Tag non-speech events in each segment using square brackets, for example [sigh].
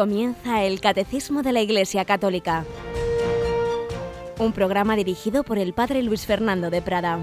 Comienza el Catecismo de la Iglesia Católica, un programa dirigido por el Padre Luis Fernando de Prada.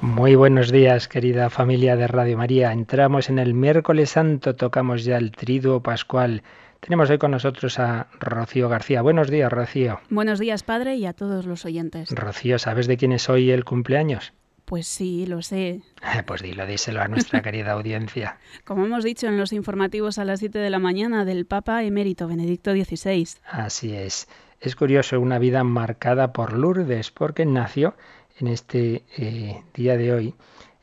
Muy buenos días, querida familia de Radio María. Entramos en el miércoles santo, tocamos ya el triduo pascual. Tenemos hoy con nosotros a Rocío García. Buenos días, Rocío. Buenos días, padre, y a todos los oyentes. Rocío, ¿sabes de quién es hoy el cumpleaños? Pues sí, lo sé. [laughs] Pues dilo, díselo a nuestra querida audiencia. [laughs] Como hemos dicho en los informativos a las 7 de la mañana del Papa emérito Benedicto XVI. Así es. Es curioso, una vida marcada por Lourdes, porque nació en este eh, día de hoy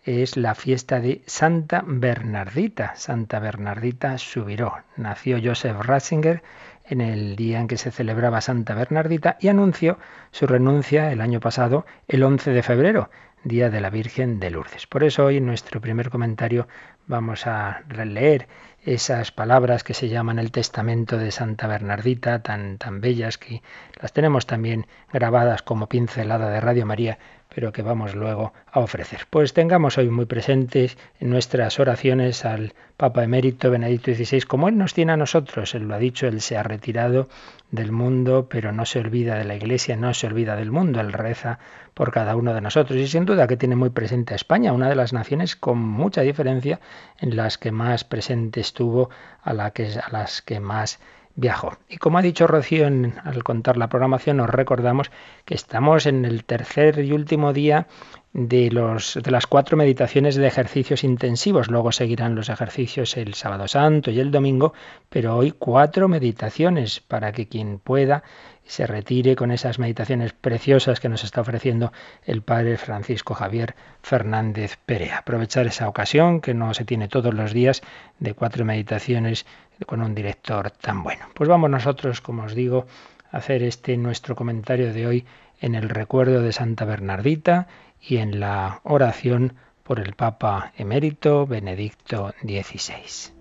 es la fiesta de Santa Bernardita. Santa Bernardita Subiró. Nació Joseph Ratzinger en el día en que se celebraba Santa Bernardita y anunció su renuncia el año pasado, el 11 de febrero, día de la Virgen de Lourdes. Por eso hoy en nuestro primer comentario vamos a releer esas palabras que se llaman el testamento de Santa Bernardita, tan, tan bellas que las tenemos también grabadas como pincelada de Radio María pero que vamos luego a ofrecer. Pues tengamos hoy muy presentes en nuestras oraciones al Papa Emérito Benedicto XVI, como Él nos tiene a nosotros. Él lo ha dicho, Él se ha retirado del mundo, pero no se olvida de la Iglesia, no se olvida del mundo, Él reza por cada uno de nosotros. Y sin duda que tiene muy presente a España, una de las naciones con mucha diferencia en las que más presente estuvo, a, las que más viajó. Y como ha dicho Rocío al contar la programación, nos recordamos que estamos en el tercer y último día de, los, de las cuatro meditaciones de ejercicios intensivos. Luego seguirán los ejercicios el sábado santo y el domingo, pero hoy cuatro meditaciones para que quien pueda se retire con esas meditaciones preciosas que nos está ofreciendo el Padre Francisco Javier Fernández Perea. Aprovechar esa ocasión que no se tiene todos los días de cuatro meditaciones con un director tan bueno. Pues vamos nosotros, como os digo, a hacer este nuestro comentario de hoy en el recuerdo de Santa Bernardita y en la oración por el Papa emérito Benedicto XVI.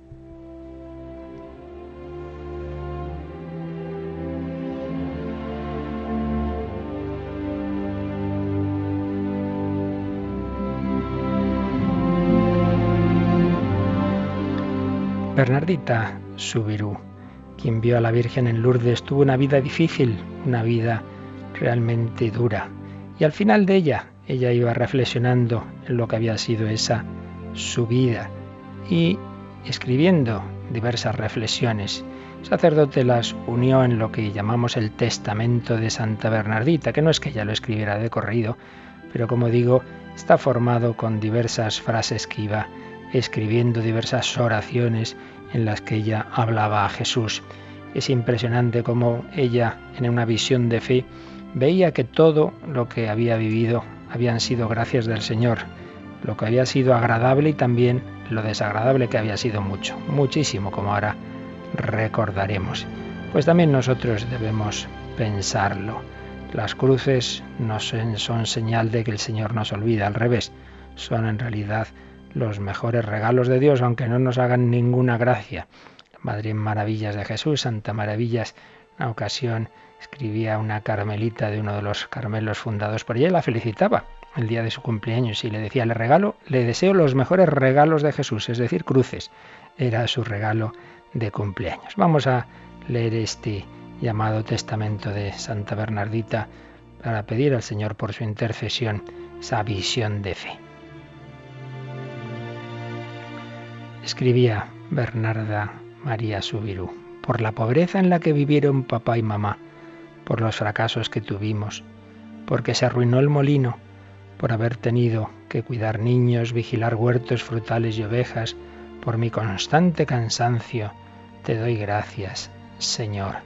Bernardita Subirú, quien vio a la Virgen en Lourdes, tuvo una vida difícil, una vida realmente dura. Y al final de ella, ella iba reflexionando en lo que había sido esa su vida y escribiendo diversas reflexiones. El sacerdote las unió en lo que llamamos el Testamento de Santa Bernardita, que no es que ella lo escribiera de corrido, pero como digo, está formado con diversas frases que iba escribiendo diversas oraciones en las que ella hablaba a Jesús. Es impresionante cómo ella, en una visión de fe, veía que todo lo que había vivido habían sido gracias del Señor, lo que había sido agradable y también lo desagradable que había sido mucho, muchísimo, como ahora recordaremos. Pues también nosotros debemos pensarlo. Las cruces no son señal de que el Señor nos olvida, al revés, son en realidad los mejores regalos de Dios, aunque no nos hagan ninguna gracia. Madre Maravillas de Jesús, Santa Maravillas, una ocasión escribía una carmelita de uno de los carmelos fundados por ella y la felicitaba el día de su cumpleaños y le decía, le regalo, le deseo los mejores regalos de Jesús, es decir, cruces. Era su regalo de cumpleaños. Vamos a leer este llamado testamento de Santa Bernardita para pedir al Señor por su intercesión esa visión de fe. Escribía Bernarda María Subirú, por la pobreza en la que vivieron papá y mamá, por los fracasos que tuvimos, porque se arruinó el molino, por haber tenido que cuidar niños, vigilar huertos frutales y ovejas, por mi constante cansancio, te doy gracias, Señor.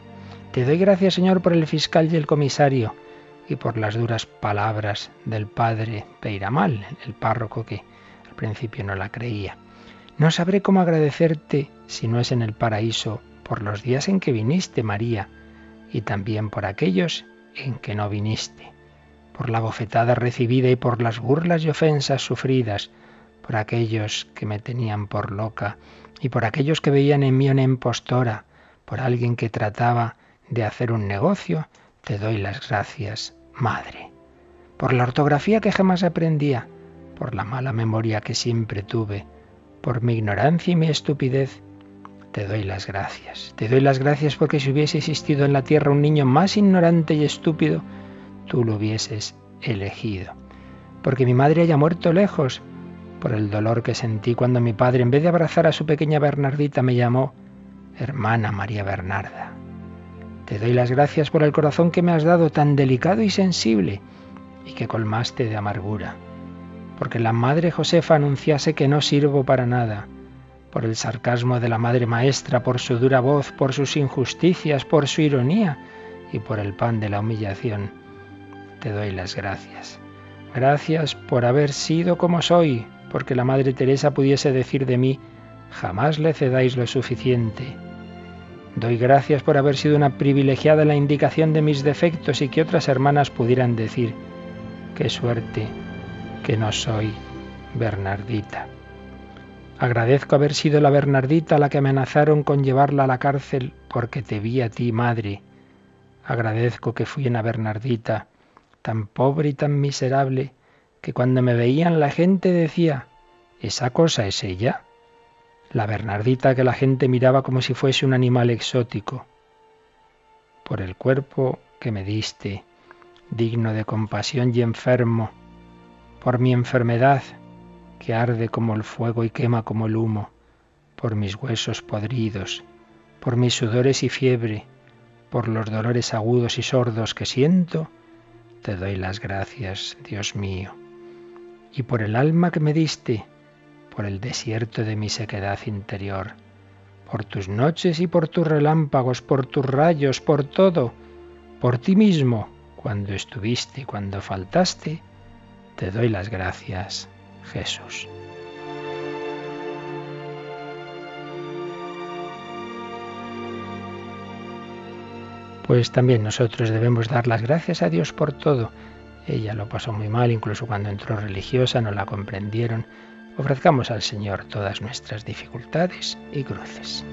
Te doy gracias, Señor, por el fiscal y el comisario, y por las duras palabras del padre Peiramal, el párroco que al principio no la creía. No sabré cómo agradecerte si no es en el paraíso por los días en que viniste, María, y también por aquellos en que no viniste, por la bofetada recibida y por las burlas y ofensas sufridas, por aquellos que me tenían por loca y por aquellos que veían en mí una impostora, por alguien que trataba de hacer un negocio, te doy las gracias, Madre. Por la ortografía que jamás aprendía, por la mala memoria que siempre tuve, por mi ignorancia y mi estupidez, te doy las gracias. Te doy las gracias porque si hubiese existido en la tierra un niño más ignorante y estúpido, tú lo hubieses elegido. Porque mi madre haya muerto lejos, por el dolor que sentí cuando mi padre, en vez de abrazar a su pequeña Bernardita, me llamó hermana María Bernarda. Te doy las gracias por el corazón que me has dado tan delicado y sensible y que colmaste de amargura. Porque la madre Josefa anunciase que no sirvo para nada, por el sarcasmo de la madre maestra, por su dura voz, por sus injusticias, por su ironía y por el pan de la humillación. Te doy las gracias. Gracias por haber sido como soy, porque la Madre Teresa pudiese decir de mí, jamás le cedáis lo suficiente. Doy gracias por haber sido una privilegiada en la indicación de mis defectos y que otras hermanas pudieran decir, qué suerte que no soy Bernardita. Agradezco haber sido la Bernardita la que amenazaron con llevarla a la cárcel porque te vi a ti, madre. Agradezco que fui una Bernardita, tan pobre y tan miserable, que cuando me veían la gente decía, ¿esa cosa es ella? La Bernardita que la gente miraba como si fuese un animal exótico. Por el cuerpo que me diste, digno de compasión y enfermo, por mi enfermedad, que arde como el fuego y quema como el humo, por mis huesos podridos, por mis sudores y fiebre, por los dolores agudos y sordos que siento, te doy las gracias, Dios mío. Y por el alma que me diste, por el desierto de mi sequedad interior, por tus noches y por tus relámpagos, por tus rayos, por todo, por ti mismo, cuando estuviste y cuando faltaste, te doy las gracias, Jesús. Pues también nosotros debemos dar las gracias a Dios por todo. Ella lo pasó muy mal, incluso cuando entró religiosa, no la comprendieron Ofrezcamos al Señor todas nuestras dificultades y cruces.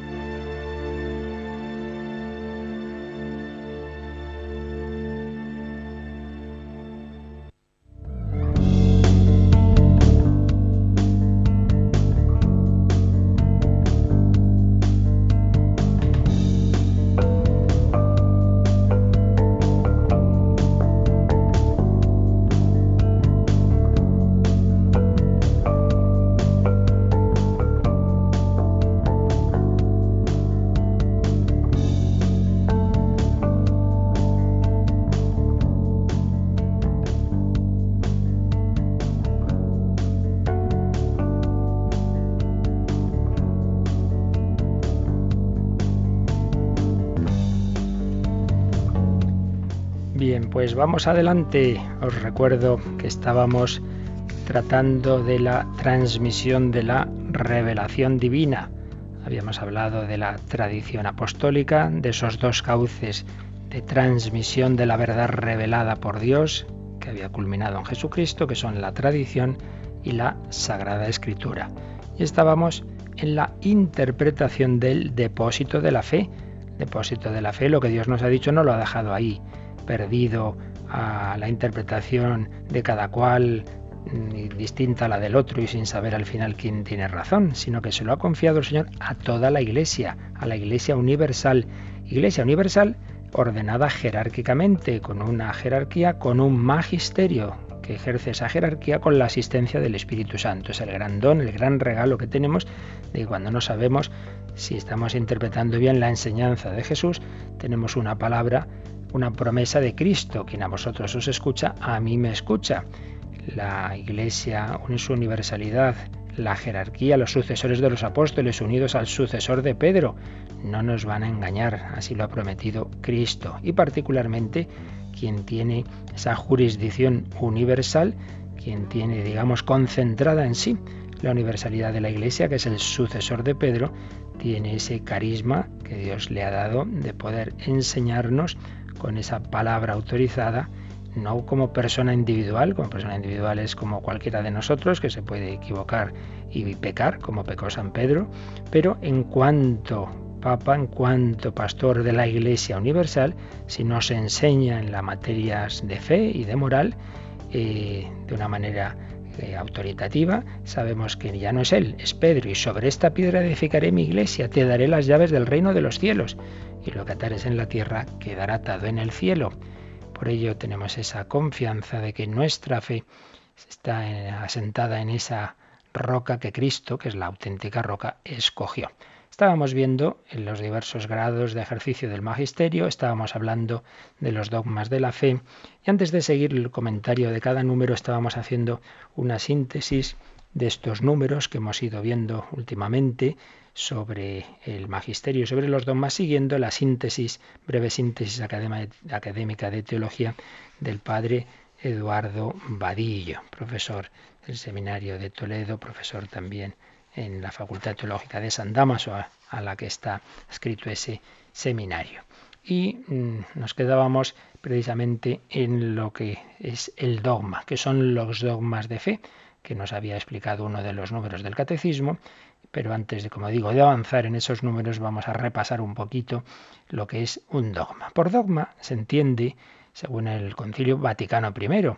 Pues vamos adelante. Os recuerdo que estábamos tratando de la transmisión de la revelación divina. Habíamos hablado de la tradición apostólica, de esos dos cauces de transmisión de la verdad revelada por Dios, que había culminado en Jesucristo, que son la tradición y la Sagrada Escritura. Y estábamos en la interpretación del depósito de la fe. Depósito de la fe, lo que Dios nos ha dicho no lo ha dejado ahí perdido a la interpretación de cada cual distinta a la del otro y sin saber al final quién tiene razón, sino que se lo ha confiado el Señor a toda la Iglesia, a la Iglesia universal. Iglesia universal ordenada jerárquicamente, con una jerarquía, con un magisterio que ejerce esa jerarquía con la asistencia del Espíritu Santo. Es el gran don, el gran regalo que tenemos de cuando no sabemos si estamos interpretando bien la enseñanza de Jesús, tenemos una palabra una promesa de Cristo. Quien a vosotros os escucha, a mí me escucha. La Iglesia en su universalidad, la jerarquía, los sucesores de los apóstoles unidos al sucesor de Pedro, no nos van a engañar, así lo ha prometido Cristo. Y particularmente quien tiene esa jurisdicción universal, quien tiene, digamos, concentrada en sí la universalidad de la Iglesia, que es el sucesor de Pedro, tiene ese carisma que Dios le ha dado de poder enseñarnos con esa palabra autorizada, no como persona individual, como persona individual es como cualquiera de nosotros que se puede equivocar y pecar, como pecó San Pedro, pero en cuanto Papa en cuanto pastor de la Iglesia Universal, si nos enseña en las materias de fe y de moral eh, de una manera eh, autoritativa, sabemos que ya no es Él, es Pedro, y sobre esta piedra edificaré mi iglesia, te daré las llaves del reino de los cielos, y lo que atares en la tierra quedará atado en el cielo. Por ello tenemos esa confianza de que nuestra fe está eh, asentada en esa roca que Cristo, que es la auténtica roca, escogió. Estábamos viendo en los diversos grados de ejercicio del magisterio, estábamos hablando de los dogmas de la fe y antes de seguir el comentario de cada número estábamos haciendo una síntesis de estos números que hemos ido viendo últimamente sobre el magisterio, sobre los dogmas, siguiendo la síntesis, breve síntesis académica de teología del padre Eduardo Vadillo, profesor del Seminario de Toledo, profesor también en la Facultad Teológica de San Damaso, a, la que está escrito ese seminario. Y mm, nos quedábamos precisamente en lo que es el dogma, que son los dogmas de fe, que nos había explicado uno de los números del catecismo, pero antes de, como digo, de avanzar en esos números, vamos a repasar un poquito lo que es un dogma. Por dogma se entiende, según el Concilio Vaticano I,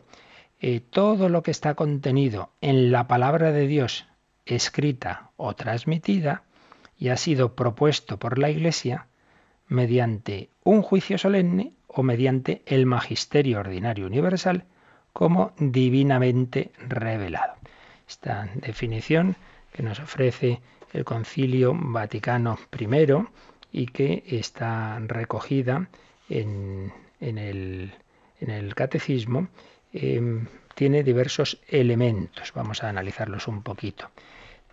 eh, todo lo que está contenido en la palabra de Dios escrita o transmitida y ha sido propuesto por la Iglesia mediante un juicio solemne o mediante el magisterio ordinario universal como divinamente revelado. Esta definición que nos ofrece el Concilio Vaticano I y que está recogida en, el, Catecismo, em, tiene diversos elementos. Vamos a analizarlos un poquito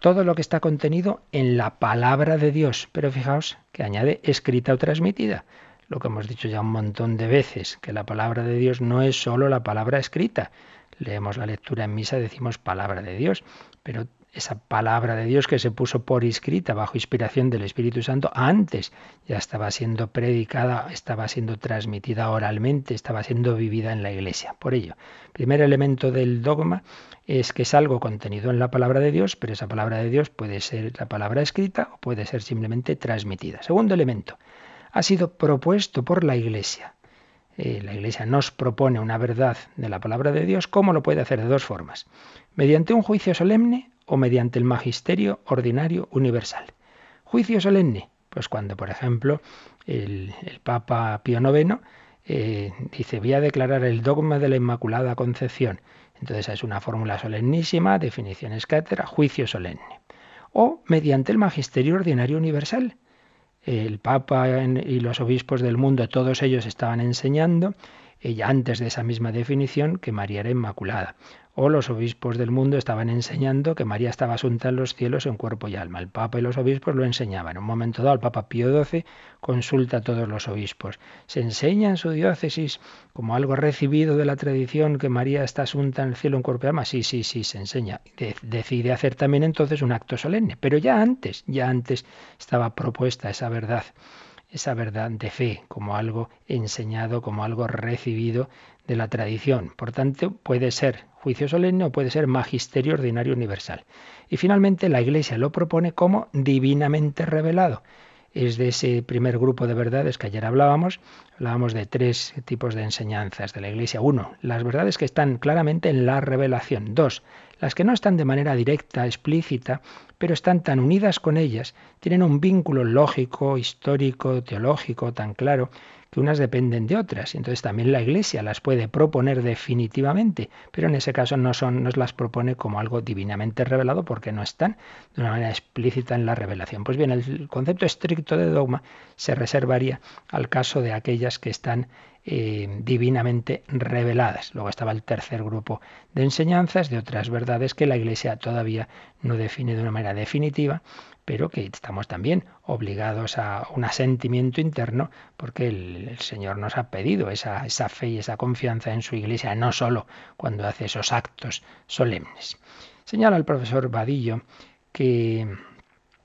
todo lo que está contenido en la palabra de Dios. Pero fijaos que añade escrita o transmitida. Lo que hemos dicho ya un montón de veces, que la palabra de Dios no es solo la palabra escrita. Leemos la lectura en misa, decimos palabra de Dios, pero esa palabra de Dios que se puso por escrita bajo inspiración del Espíritu Santo antes ya estaba siendo predicada, estaba siendo transmitida oralmente, estaba siendo vivida en la iglesia. Por ello, primer elemento del dogma es que es algo contenido en la palabra de Dios, pero esa palabra de Dios puede ser la palabra escrita o puede ser simplemente transmitida. Segundo elemento, ha sido propuesto por la iglesia. Eh, la iglesia nos propone una verdad de la palabra de Dios, ¿cómo lo puede hacer? De dos formas. Mediante un juicio solemne o mediante el magisterio ordinario universal. Juicio solemne, pues cuando, por ejemplo, el, Papa Pío IX eh, dice, voy a declarar el dogma de la Inmaculada Concepción. Entonces es una fórmula solemnísima, definiciones cátedra, juicio solemne. O mediante el magisterio ordinario universal. El Papa y los obispos del mundo, todos ellos estaban enseñando, ella antes de esa misma definición, que María era Inmaculada o los obispos del mundo estaban enseñando que María estaba asunta en los cielos en cuerpo y alma. El Papa y los obispos lo enseñaban. En un momento dado, el Papa Pío XII consulta a todos los obispos. Se enseña en su diócesis como algo recibido de la tradición que María está asunta en el cielo en cuerpo y alma. Sí, sí, sí, se enseña. decide hacer también entonces un acto solemne. Pero ya antes, ya antes estaba propuesta esa verdad esa verdad de fe como algo enseñado, como algo recibido de la tradición. Por tanto, puede ser juicio solemne o puede ser magisterio ordinario universal. Y finalmente la Iglesia lo propone como divinamente revelado. Es de ese primer grupo de verdades que ayer hablábamos. Hablábamos de tres tipos de enseñanzas de la Iglesia. Uno, las verdades que están claramente en la revelación. Dos, las que no están de manera directa, explícita, pero están tan unidas con ellas, tienen un vínculo lógico, histórico, teológico tan claro que unas dependen de otras. Entonces también la Iglesia las puede proponer definitivamente, pero en ese caso no, son, no las propone como algo divinamente revelado porque no están de una manera explícita en la revelación. Pues bien, el concepto estricto de dogma se reservaría al caso de aquellas que están eh, divinamente reveladas. Luego estaba el tercer grupo de enseñanzas de otras verdades que la Iglesia todavía no define de una manera definitiva pero que estamos también obligados a un asentimiento interno porque el, Señor nos ha pedido esa, esa fe y esa confianza en su iglesia, no solo cuando hace esos actos solemnes. Señala el profesor Vadillo que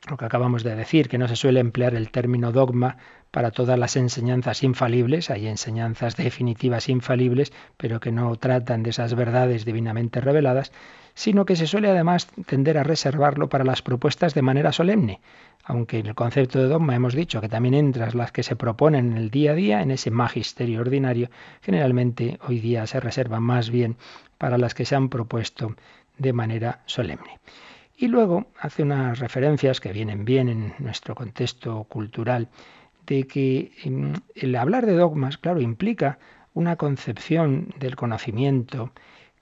lo que acabamos de decir, que no se suele emplear el término dogma para todas las enseñanzas infalibles, hay enseñanzas definitivas infalibles, pero que no tratan de esas verdades divinamente reveladas, sino que se suele además tender a reservarlo para las propuestas de manera solemne, aunque en el concepto de dogma hemos dicho que también entras las que se proponen en el día a día, en ese magisterio ordinario, generalmente hoy día se reserva más bien para las que se han propuesto de manera solemne. Y luego hace unas referencias que vienen bien en nuestro contexto cultural, que em, el hablar de dogmas, claro, implica una concepción del conocimiento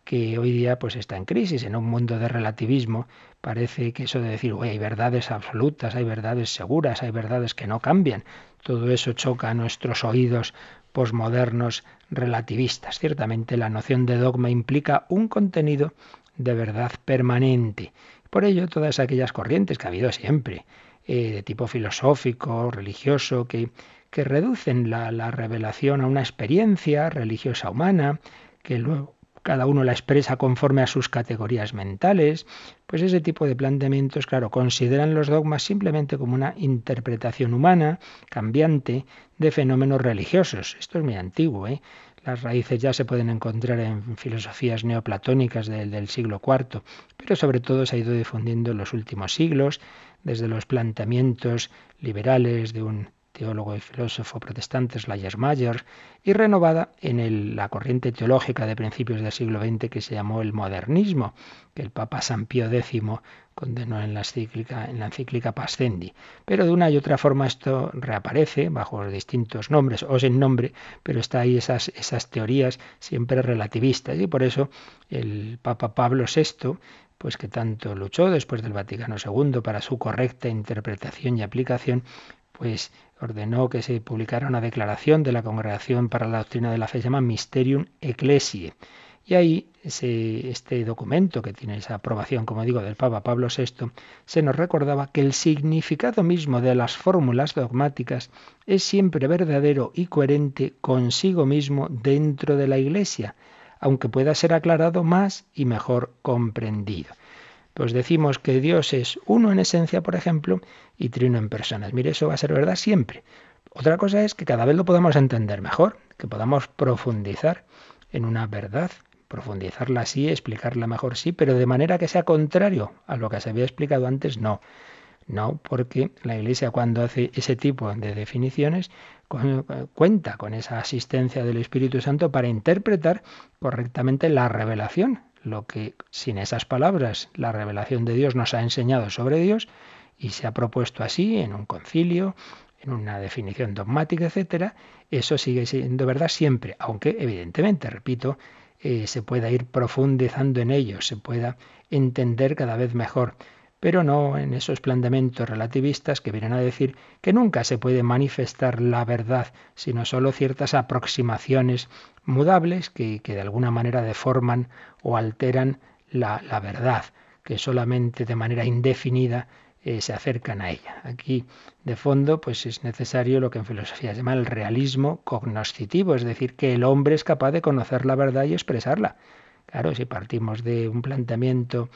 que hoy día pues está en crisis. En un mundo de relativismo parece que eso de decir hay verdades absolutas hay verdades seguras hay verdades que no cambian todo eso choca a nuestros oídos posmodernos relativistas. Ciertamente la noción de dogma implica un contenido de verdad permanente. Por ello todas aquellas corrientes que ha habido siempre eh, de tipo filosófico religioso que que reducen la, la revelación a una experiencia religiosa humana que luego cada uno la expresa conforme a sus categorías mentales, pues ese tipo de planteamientos, claro, consideran los dogmas simplemente como una interpretación humana, cambiante, de fenómenos religiosos. Esto es muy antiguo, ¿eh? Las raíces ya se pueden encontrar en filosofías neoplatónicas del, del siglo IV, pero sobre todo se ha ido difundiendo en los últimos siglos, desde los planteamientos liberales de un teólogo y filósofo protestante Schleiermacher, y renovada en la corriente teológica de principios del siglo XX que se llamó el modernismo, que el Papa San Pío X condenó en la encíclica, Pascendi. Pero de una y otra forma esto reaparece bajo distintos nombres o sin nombre, pero está ahí esas, esas teorías siempre relativistas y por eso el Papa Pablo VI pues que tanto luchó después del Vaticano II para su correcta interpretación y aplicación, pues ordenó que se publicara una declaración de la Congregación para la Doctrina de la Fe, se llama Mysterium Ecclesiae. Y ahí ese, este documento, que tiene esa aprobación, como digo, del Papa Pablo VI, se nos recordaba que el significado mismo de las fórmulas dogmáticas es siempre verdadero y coherente consigo mismo dentro de la Iglesia, aunque pueda ser aclarado más y mejor comprendido pues decimos que Dios es uno en esencia, por ejemplo, y trino en personas. Mire, eso va a ser verdad siempre. Otra cosa es que cada vez lo podamos entender mejor, que podamos profundizar en una verdad, profundizarla así, explicarla mejor sí, pero de manera que sea contrario a lo que se había explicado antes, no. No, porque la Iglesia cuando hace ese tipo de definiciones cuenta con esa asistencia del Espíritu Santo para interpretar correctamente la revelación, lo que sin esas palabras la revelación de Dios nos ha enseñado sobre Dios y se ha propuesto así en un concilio, en una definición dogmática, etcétera, eso sigue siendo verdad siempre, aunque evidentemente, repito, eh, se pueda ir profundizando en ello, se pueda entender cada vez mejor pero no en esos planteamientos relativistas que vienen a decir que nunca se puede manifestar la verdad, sino solo ciertas aproximaciones mudables que, de alguna manera deforman o alteran la, verdad, que solamente de manera indefinida eh, se acercan a ella. Aquí, de fondo, pues es necesario lo que en filosofía se llama el realismo cognoscitivo, es decir, que el hombre es capaz de conocer la verdad y expresarla. Claro, si partimos de un planteamiento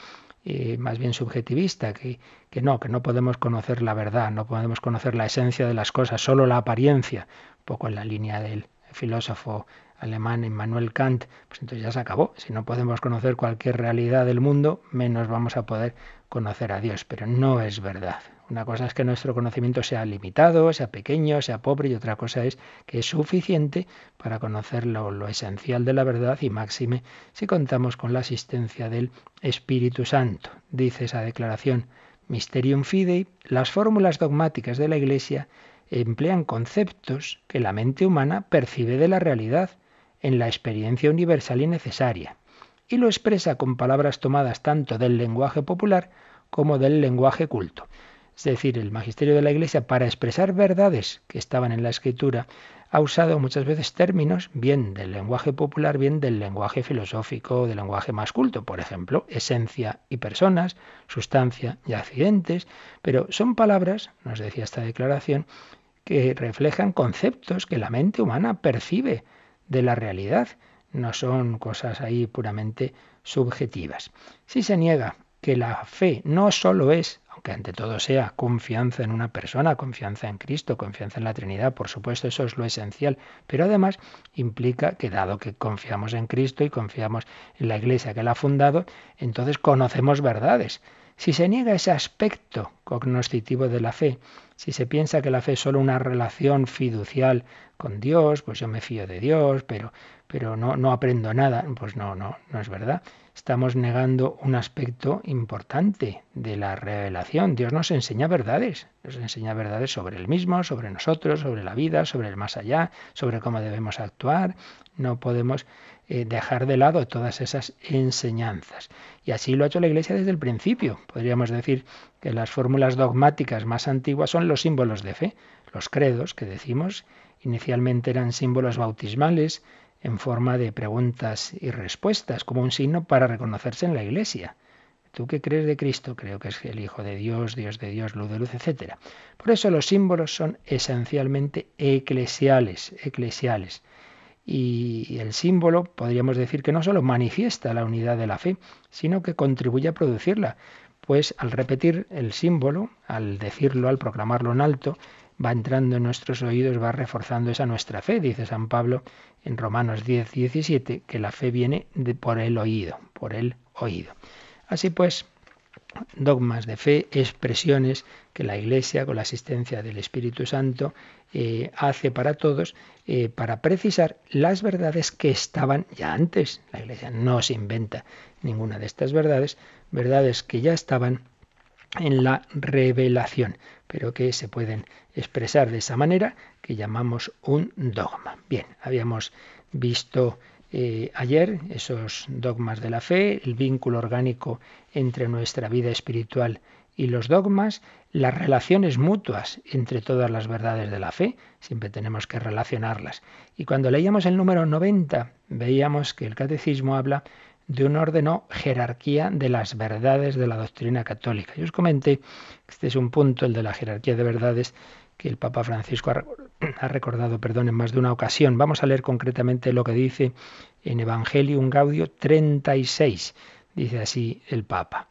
eh, más bien subjetivista, que, que no, que no podemos conocer la verdad, no podemos conocer la esencia de las cosas, solo la apariencia, un poco en la línea del filósofo alemán Immanuel Kant, pues entonces ya se acabó. Si no podemos conocer cualquier realidad del mundo, menos vamos a poder conocer a Dios, pero no es verdad. Una cosa es que nuestro conocimiento sea limitado, sea pequeño, sea pobre, y otra cosa es que es suficiente para conocer lo, esencial de la verdad y máxime si contamos con la asistencia del Espíritu Santo. Dice esa declaración Mysterium Fidei, las fórmulas dogmáticas de la Iglesia emplean conceptos que la mente humana percibe de la realidad en la experiencia universal y necesaria, y lo expresa con palabras tomadas tanto del lenguaje popular como del lenguaje culto. Es decir, el magisterio de la Iglesia, para expresar verdades que estaban en la Escritura, ha usado muchas veces términos bien del lenguaje popular, bien del lenguaje filosófico, del lenguaje más culto, por ejemplo, esencia y personas, sustancia y accidentes, pero son palabras, nos decía esta declaración, que reflejan conceptos que la mente humana percibe de la realidad. No son cosas ahí puramente subjetivas. Si se niega que la fe no solo es, aunque ante todo sea confianza en una persona, confianza en Cristo, confianza en la Trinidad, por supuesto eso es lo esencial, pero además implica que dado que confiamos en Cristo y confiamos en la Iglesia que la ha fundado, entonces conocemos verdades. Si se niega ese aspecto cognoscitivo de la fe, si se piensa que la fe es solo una relación fiducial con Dios, pues yo me fío de Dios, pero, pero no, no aprendo nada, pues no, no, no es verdad estamos negando un aspecto importante de la revelación. Dios nos enseña verdades, nos enseña verdades sobre Él mismo, sobre nosotros, sobre la vida, sobre el más allá, sobre cómo debemos actuar. No podemos eh, dejar de lado todas esas enseñanzas. Y así lo ha hecho la Iglesia desde el principio. Podríamos decir que las fórmulas dogmáticas más antiguas son los símbolos de fe. Los credos que decimos inicialmente eran símbolos bautismales, en forma de preguntas y respuestas, como un signo para reconocerse en la Iglesia. ¿Tú qué crees de Cristo? Creo que es el Hijo de Dios, Dios de Dios, luz de luz, etc. Por eso los símbolos son esencialmente eclesiales, eclesiales. Y el símbolo podríamos decir que no solo manifiesta la unidad de la fe, sino que contribuye a producirla. Pues al repetir el símbolo, al decirlo, al proclamarlo en alto, va entrando en nuestros oídos, va reforzando esa nuestra fe, dice San Pablo en Romanos 10, 17, que la fe viene por el oído, por el oído. Así pues, dogmas de fe, expresiones que la Iglesia, con la asistencia del Espíritu Santo, eh, hace para todos, eh, para precisar las verdades que estaban ya antes. La Iglesia no se inventa ninguna de estas verdades, verdades que ya estaban en la revelación, pero que se pueden expresar de esa manera que llamamos un dogma. Bien, habíamos visto eh, ayer esos dogmas de la fe, el vínculo orgánico entre nuestra vida espiritual y los dogmas, las relaciones mutuas entre todas las verdades de la fe, siempre tenemos que relacionarlas. Y cuando leíamos el número 90, veíamos que el catecismo habla de un orden o jerarquía de las verdades de la doctrina católica. Yo os comenté este es un punto, el de la jerarquía de verdades, que el Papa Francisco ha recordado perdón, en más de una ocasión. Vamos a leer concretamente lo que dice en Evangelium Gaudio 36. Dice así el Papa.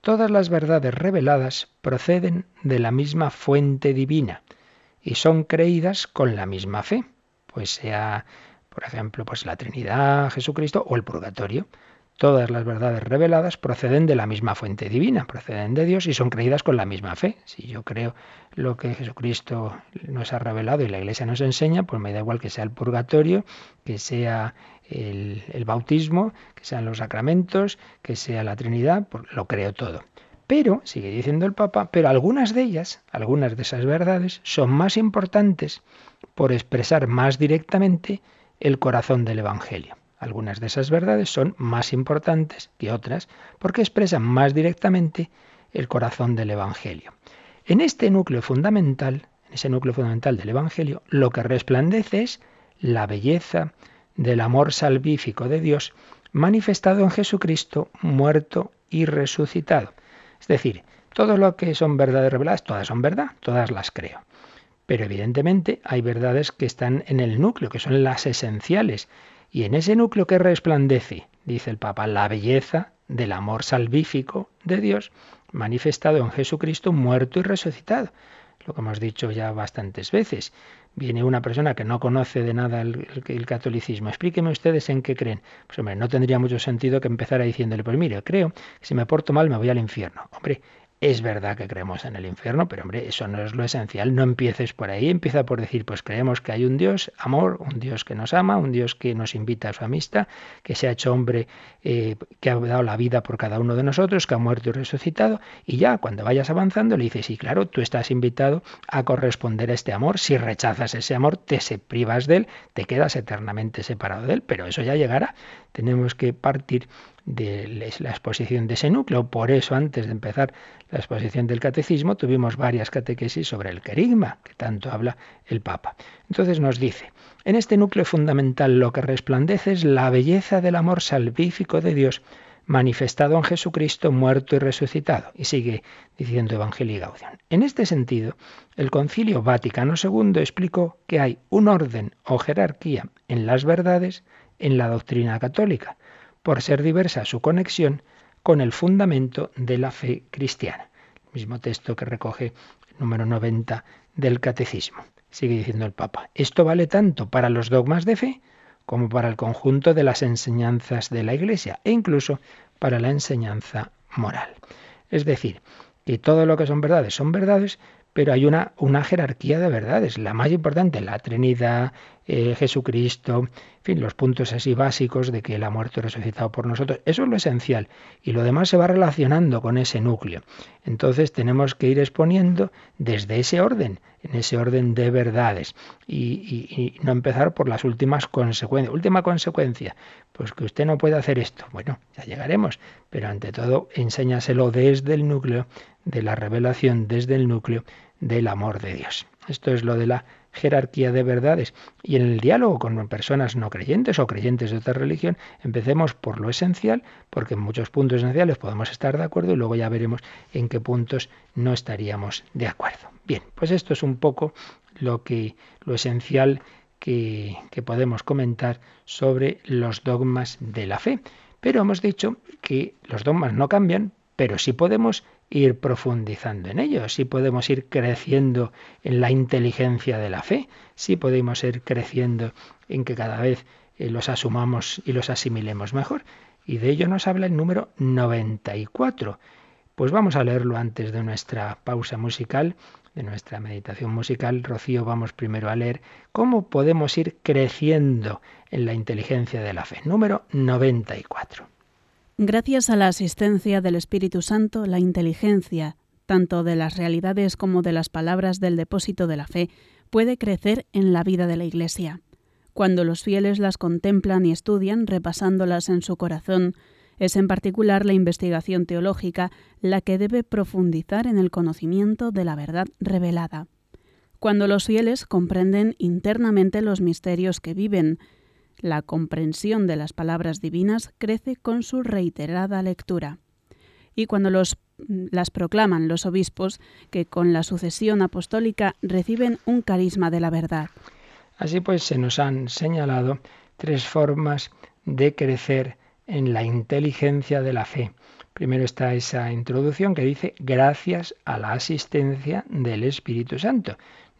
Todas las verdades reveladas proceden de la misma fuente divina y son creídas con la misma fe, pues sea, por ejemplo, pues la Trinidad, Jesucristo o el purgatorio. Todas las verdades reveladas proceden de la misma fuente divina, proceden de Dios y son creídas con la misma fe. Si yo creo lo que Jesucristo nos ha revelado y la Iglesia nos enseña, pues me da igual que sea el purgatorio, que sea el, bautismo, que sean los sacramentos, que sea la Trinidad, pues lo creo todo. Pero, sigue diciendo el Papa, pero algunas de ellas, algunas de esas verdades, son más importantes por expresar más directamente el corazón del Evangelio. Algunas de esas verdades son más importantes que otras porque expresan más directamente el corazón del Evangelio. En este núcleo fundamental, en ese núcleo fundamental del Evangelio, lo que resplandece es la belleza del amor salvífico de Dios manifestado en Jesucristo, muerto y resucitado. Es decir, todo lo que son verdades reveladas, todas son verdad, todas las creo. Pero evidentemente hay verdades que están en el núcleo, que son las esenciales, y en ese núcleo que resplandece, dice el Papa, la belleza del amor salvífico de Dios manifestado en Jesucristo muerto y resucitado. Lo que hemos dicho ya bastantes veces. Viene una persona que no conoce de nada el, catolicismo. Explíqueme ustedes en qué creen. Pues hombre, no tendría mucho sentido que empezara diciéndole, pues mire, creo que si me porto mal me voy al infierno. Hombre, es verdad que creemos en el infierno, pero hombre, eso no es lo esencial. No empieces por ahí, empieza por decir, pues creemos que hay un Dios, amor, un Dios que nos ama, un Dios que nos invita a su amistad, que se ha hecho hombre, eh, que ha dado la vida por cada uno de nosotros, que ha muerto y resucitado. Y ya, cuando vayas avanzando, le dices, sí, claro, tú estás invitado a corresponder a este amor. Si rechazas ese amor, te se privas de él, te quedas eternamente separado de él, pero eso ya llegará. Tenemos que partir de la exposición de ese núcleo. Por eso, antes de empezar la exposición del catecismo, tuvimos varias catequesis sobre el querigma, que tanto habla el Papa. Entonces nos dice, en este núcleo fundamental lo que resplandece es la belleza del amor salvífico de Dios manifestado en Jesucristo muerto y resucitado. Y sigue diciendo Evangelio y Gaudium. En este sentido, el Concilio Vaticano II explicó que hay un orden o jerarquía en las verdades en la doctrina católica por ser diversa su conexión con el fundamento de la fe cristiana. El mismo texto que recoge el número 90 del Catecismo. Sigue diciendo el Papa, esto vale tanto para los dogmas de fe como para el conjunto de las enseñanzas de la Iglesia e incluso para la enseñanza moral. Es decir, que todo lo que son verdades son verdades, pero hay una, una jerarquía de verdades. La más importante, la Trinidad, eh, Jesucristo, en fin, los puntos así básicos de que Él ha muerto y resucitado por nosotros. Eso es lo esencial. Y lo demás se va relacionando con ese núcleo. Entonces tenemos que ir exponiendo desde ese orden, en ese orden de verdades. Y, no empezar por las últimas consecuencias. Última consecuencia, pues que usted no puede hacer esto. Bueno, ya llegaremos. Pero ante todo, enséñaselo desde el núcleo de la revelación, desde el núcleo del amor de Dios. Esto es lo de la jerarquía de verdades. Y en el diálogo con personas no creyentes o creyentes de otra religión, empecemos por lo esencial, porque en muchos puntos esenciales podemos estar de acuerdo y luego ya veremos en qué puntos no estaríamos de acuerdo. Bien, pues esto es un poco lo que lo esencial que, que podemos comentar sobre los dogmas de la fe. Pero hemos dicho que los dogmas no cambian, pero sí podemos ir profundizando en ellos, sí podemos ir creciendo en la inteligencia de la fe, sí podemos ir creciendo en que cada vez eh, los asumamos y los asimilemos mejor. Y de ello nos habla el número 94. Pues vamos a leerlo antes de nuestra pausa musical, de nuestra meditación musical. Rocío, vamos primero a leer cómo podemos ir creciendo en la inteligencia de la fe. Número 94. Gracias a la asistencia del Espíritu Santo, la inteligencia, tanto de las realidades como de las palabras del depósito de la fe, puede crecer en la vida de la Iglesia. Cuando los fieles las contemplan y estudian, repasándolas en su corazón, es en particular la investigación teológica la que debe profundizar en el conocimiento de la verdad revelada. Cuando los fieles comprenden internamente los misterios que viven, la comprensión de las palabras divinas crece con su reiterada lectura. Y cuando los, las proclaman los obispos, que con la sucesión apostólica reciben un carisma de la verdad. Así pues, se nos han señalado tres formas de crecer en la inteligencia de la fe. Primero está esa introducción que dice gracias a la asistencia del Espíritu Santo.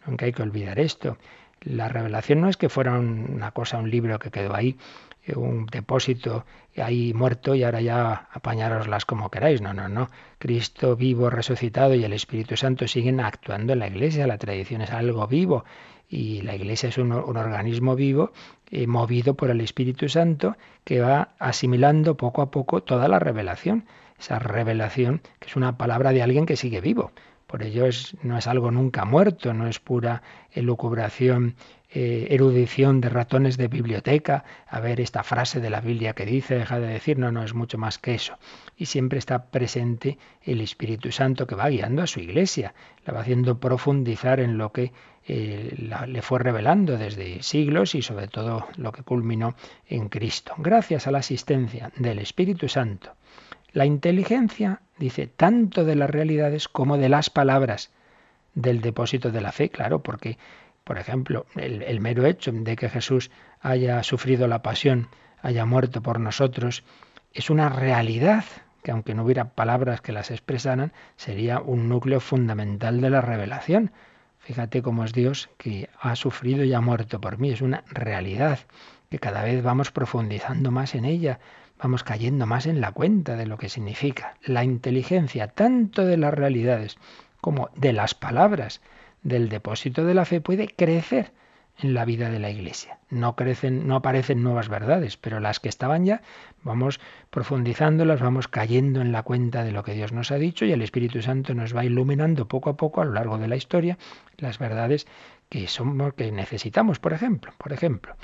Nunca hay que olvidar esto. La revelación no es que fuera una cosa, un libro que quedó ahí, eh, un depósito ahí muerto y ahora ya apañaroslas como queráis. No, no, no. Cristo vivo, resucitado y el Espíritu Santo siguen actuando en la Iglesia. La tradición es algo vivo y la Iglesia es un, organismo vivo eh, movido por el Espíritu Santo que va asimilando poco a poco toda la revelación. Esa revelación que es una palabra de alguien que sigue vivo. Por ello no es algo nunca muerto, no es pura elucubración, eh, erudición de ratones de biblioteca, a ver esta frase de la Biblia que dice, deja de decir, no, no es mucho más que eso. Y siempre está presente el Espíritu Santo que va guiando a su iglesia, la va haciendo profundizar en lo que eh, le fue revelando desde siglos y sobre todo lo que culminó en Cristo. Gracias a la asistencia del Espíritu Santo la inteligencia, dice, tanto de las realidades como de las palabras del depósito de la fe, claro, porque, por ejemplo, el, mero hecho de que Jesús haya sufrido la pasión, haya muerto por nosotros, es una realidad que aunque no hubiera palabras que las expresaran, sería un núcleo fundamental de la revelación. Fíjate cómo es Dios que ha sufrido y ha muerto por mí. Es una realidad que cada vez vamos profundizando más en ella, vamos cayendo más en la cuenta de lo que significa la inteligencia tanto de las realidades como de las palabras del depósito de la fe puede crecer en la vida de la Iglesia. No crecen, no aparecen nuevas verdades, pero las que estaban ya vamos profundizándolas, vamos cayendo en la cuenta de lo que Dios nos ha dicho y el Espíritu Santo nos va iluminando poco a poco a lo largo de la historia las verdades que somos que necesitamos, por ejemplo, por ejemplo.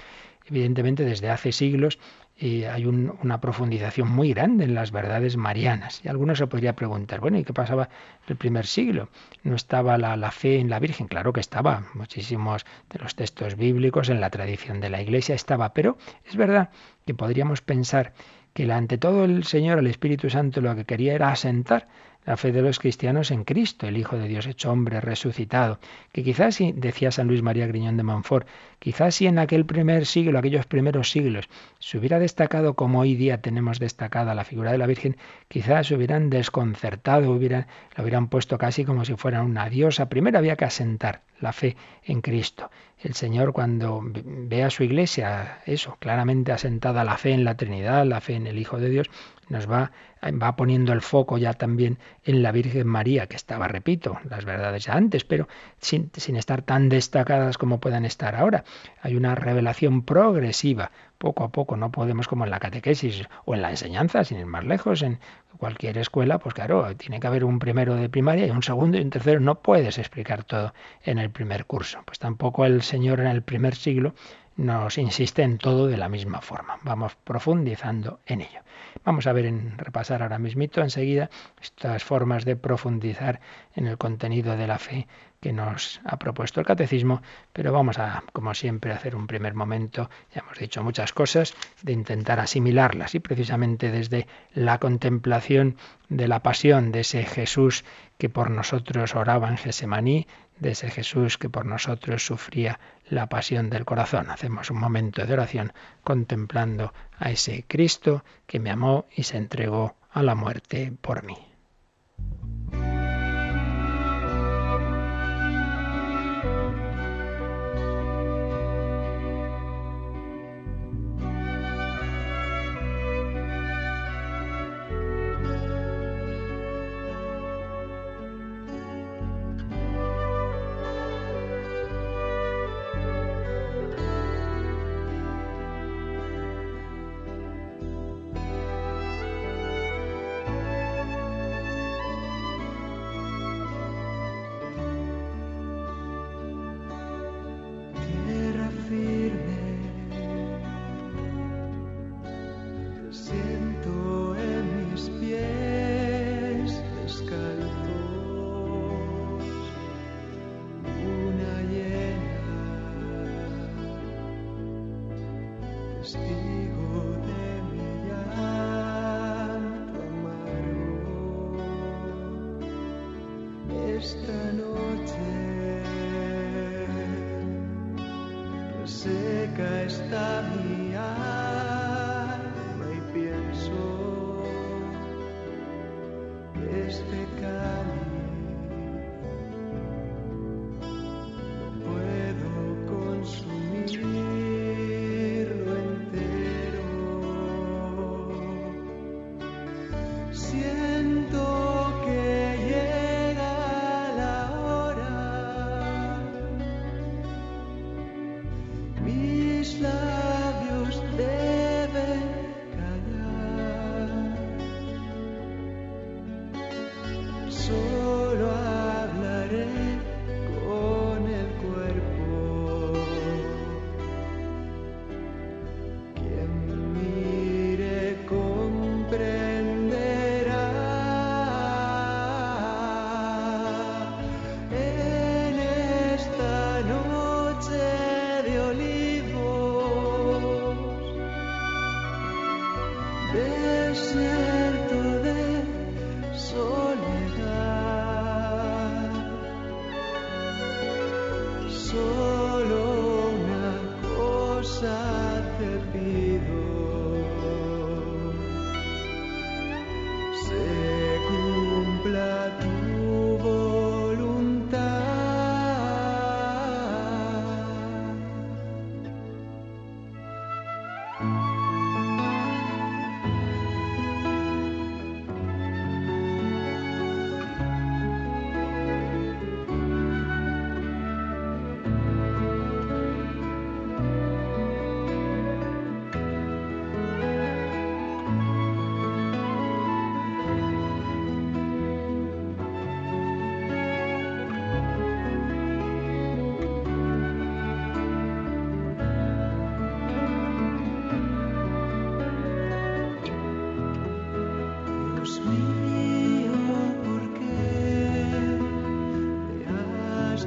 Evidentemente, desde hace siglos eh, hay una profundización muy grande en las verdades marianas. Y algunos se podría preguntar, bueno, ¿y qué pasaba el primer siglo? ¿No estaba la, la, fe en la Virgen? Claro que estaba. Muchísimos de los textos bíblicos, en la tradición de la Iglesia estaba. Pero es verdad que podríamos pensar que ante todo el Señor, el Espíritu Santo, lo que quería era asentar la fe de los cristianos en Cristo, el Hijo de Dios hecho hombre, resucitado, que quizás, decía San Luis María Griñón de Manfort, quizás si en aquel primer siglo, aquellos primeros siglos, se hubiera destacado como hoy día tenemos destacada la figura de la Virgen, quizás se hubieran desconcertado, hubieran, la hubieran puesto casi como si fuera una diosa. Primero había que asentar la fe en Cristo. El Señor cuando ve a su iglesia, eso, claramente asentada la fe en la Trinidad, la fe en el Hijo de Dios, nos va, va poniendo el foco ya también en la Virgen María, que estaba, repito, las verdades antes, pero sin, sin estar tan destacadas como puedan estar ahora. Hay una revelación progresiva, poco a poco, no podemos como en la catequesis o en la enseñanza, sin ir más lejos, en cualquier escuela, pues claro, tiene que haber un primero de primaria y un segundo y un tercero, no puedes explicar todo en el primer curso. Pues tampoco el Señor en el primer siglo nos insiste en todo de la misma forma. Vamos profundizando en ello. Vamos a ver en repasar ahora mismito enseguida estas formas de profundizar en el contenido de la fe que nos ha propuesto el catecismo, pero vamos a, como siempre, hacer un primer momento, ya hemos dicho muchas cosas, de intentar asimilarlas y precisamente desde la contemplación de la pasión de ese Jesús que por nosotros oraba en Gesemaní, de ese Jesús que por nosotros sufría la pasión del corazón. Hacemos un momento de oración contemplando a ese Cristo que me amó y se entregó a la muerte por mí.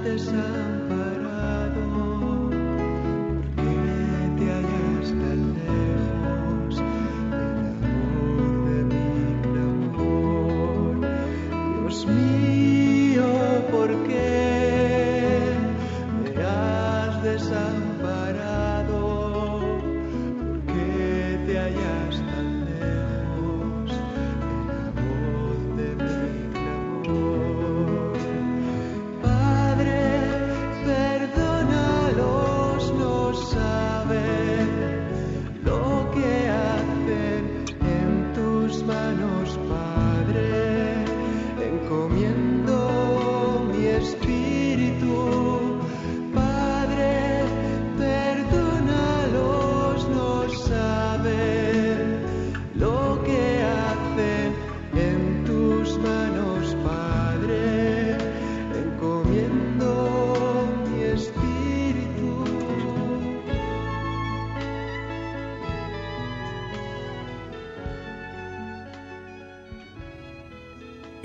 bersama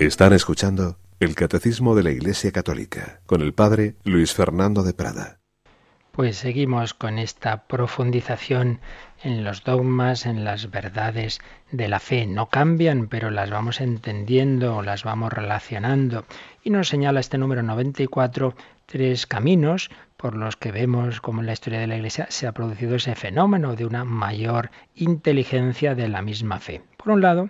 Están escuchando el Catecismo de la Iglesia Católica con el Padre Luis Fernando de Prada. Pues seguimos con esta profundización en los dogmas, en las verdades de la fe. No cambian, pero las vamos entendiendo, las vamos relacionando. Y nos señala este número 94 tres caminos por los que vemos cómo en la historia de la Iglesia se ha producido ese fenómeno de una mayor inteligencia de la misma fe. Por un lado,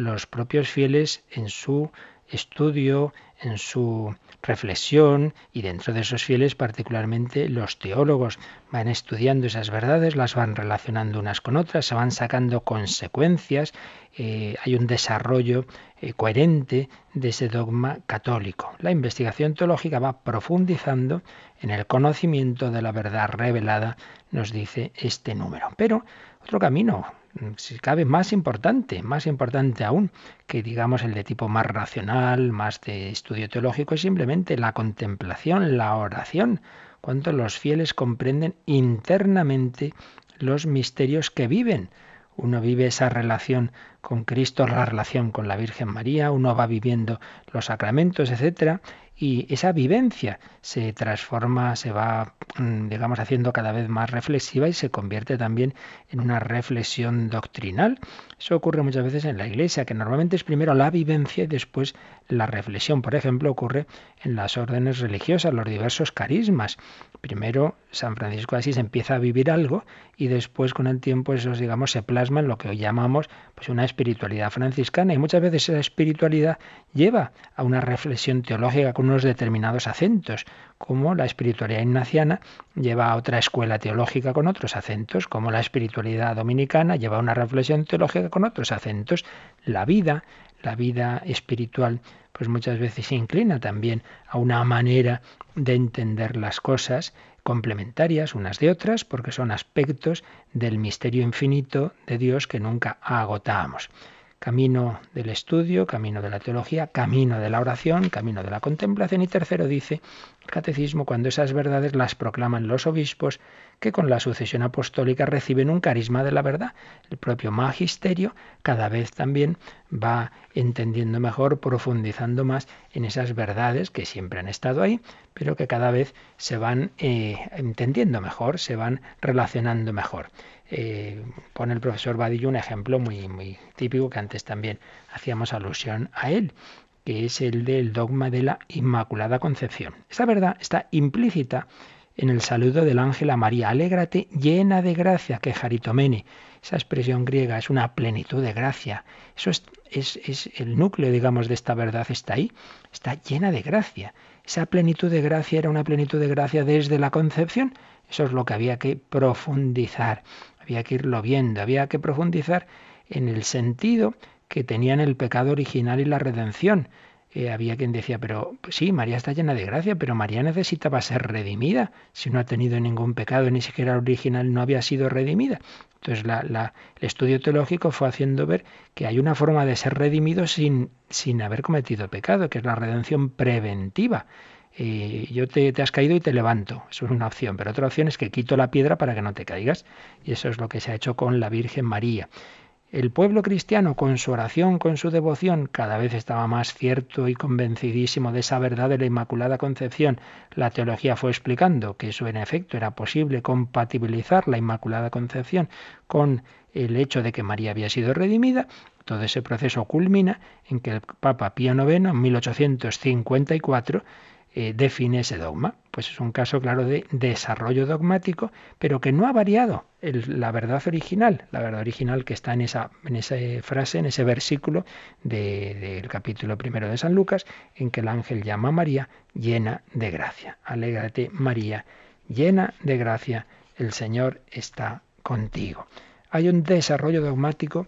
los propios fieles en su estudio, en su reflexión y dentro de esos fieles particularmente los teólogos van estudiando esas verdades, las van relacionando unas con otras, se van sacando consecuencias, eh, hay un desarrollo eh, coherente de ese dogma católico. La investigación teológica va profundizando en el conocimiento de la verdad revelada, nos dice este número. Pero otro camino si cabe, más importante, más importante aún que digamos el de tipo más racional, más de estudio teológico, es simplemente la contemplación, la oración, cuando los fieles comprenden internamente los misterios que viven. Uno vive esa relación con Cristo, la relación con la Virgen María, uno va viviendo los sacramentos, etcétera, y esa vivencia se transforma, se va, mm, digamos, haciendo cada vez más reflexiva y se convierte también en una reflexión doctrinal. Eso ocurre muchas veces en la Iglesia, que normalmente es primero la vivencia y después la reflexión. Por ejemplo, ocurre en las órdenes religiosas, los diversos carismas. Primero, San Francisco de Asís empieza a vivir algo y después con el tiempo eso, digamos, se plasma en lo que hoy llamamos pues, una espiritualidad franciscana. Y muchas veces esa espiritualidad lleva a una reflexión teológica con unos determinados acentos, como la espiritualidad ignaciana lleva a otra escuela teológica con otros acentos, como la espiritualidad dominicana lleva a una reflexión teológica con otros acentos. La vida, la vida espiritual, pues muchas veces se inclina también a una manera de entender las cosas complementarias unas de otras, porque son aspectos del misterio infinito de Dios que nunca agotamos camino del estudio, camino de la teología, camino de la oración, camino de la contemplación y tercero dice el catecismo cuando esas verdades las proclaman los obispos que con la sucesión apostólica reciben un carisma de la verdad. El propio magisterio cada vez también va entendiendo mejor, profundizando más en esas verdades que siempre han estado ahí, pero que cada vez se van eh, entendiendo mejor, se van relacionando mejor. Eh, pone el profesor Badillo un ejemplo muy, muy típico que antes también hacíamos alusión a él, que es el del dogma de la Inmaculada Concepción. Esa verdad está implícita en el saludo del ángel a María, alégrate llena de gracia, que jaritomene. Esa expresión griega es una plenitud de gracia. Eso es, es, es, el núcleo, digamos, de esta verdad está ahí. Está llena de gracia. Esa plenitud de gracia era una plenitud de gracia desde la concepción. Eso es lo que había que profundizar había que irlo viendo, había que profundizar en el sentido que tenían el pecado original y la redención. Eh, había quien decía, pero pues sí, María está llena de gracia, pero María necesitaba ser redimida. Si no ha tenido ningún pecado, ni siquiera original no había sido redimida. Entonces el estudio teológico fue haciendo ver que hay una forma de ser redimido sin, sin haber cometido pecado, que es la redención preventiva yo te, has caído y te levanto. Eso es una opción. Pero otra opción es que quito la piedra para que no te caigas. Y eso es lo que se ha hecho con la Virgen María. El pueblo cristiano, con su oración, con su devoción, cada vez estaba más cierto y convencidísimo de esa verdad de la Inmaculada Concepción. La teología fue explicando que eso en efecto era posible compatibilizar la Inmaculada Concepción con el hecho de que María había sido redimida. Todo ese proceso culmina en que el Papa Pío IX, en 1854, eh, define ese dogma. Pues es un caso claro de desarrollo dogmático, pero que no ha variado la verdad original, la verdad original que está en esa, en esa frase, en ese versículo del capítulo primero de San Lucas, en que el ángel llama a María llena de gracia. Alégrate María, llena de gracia, el Señor está contigo. Hay un desarrollo dogmático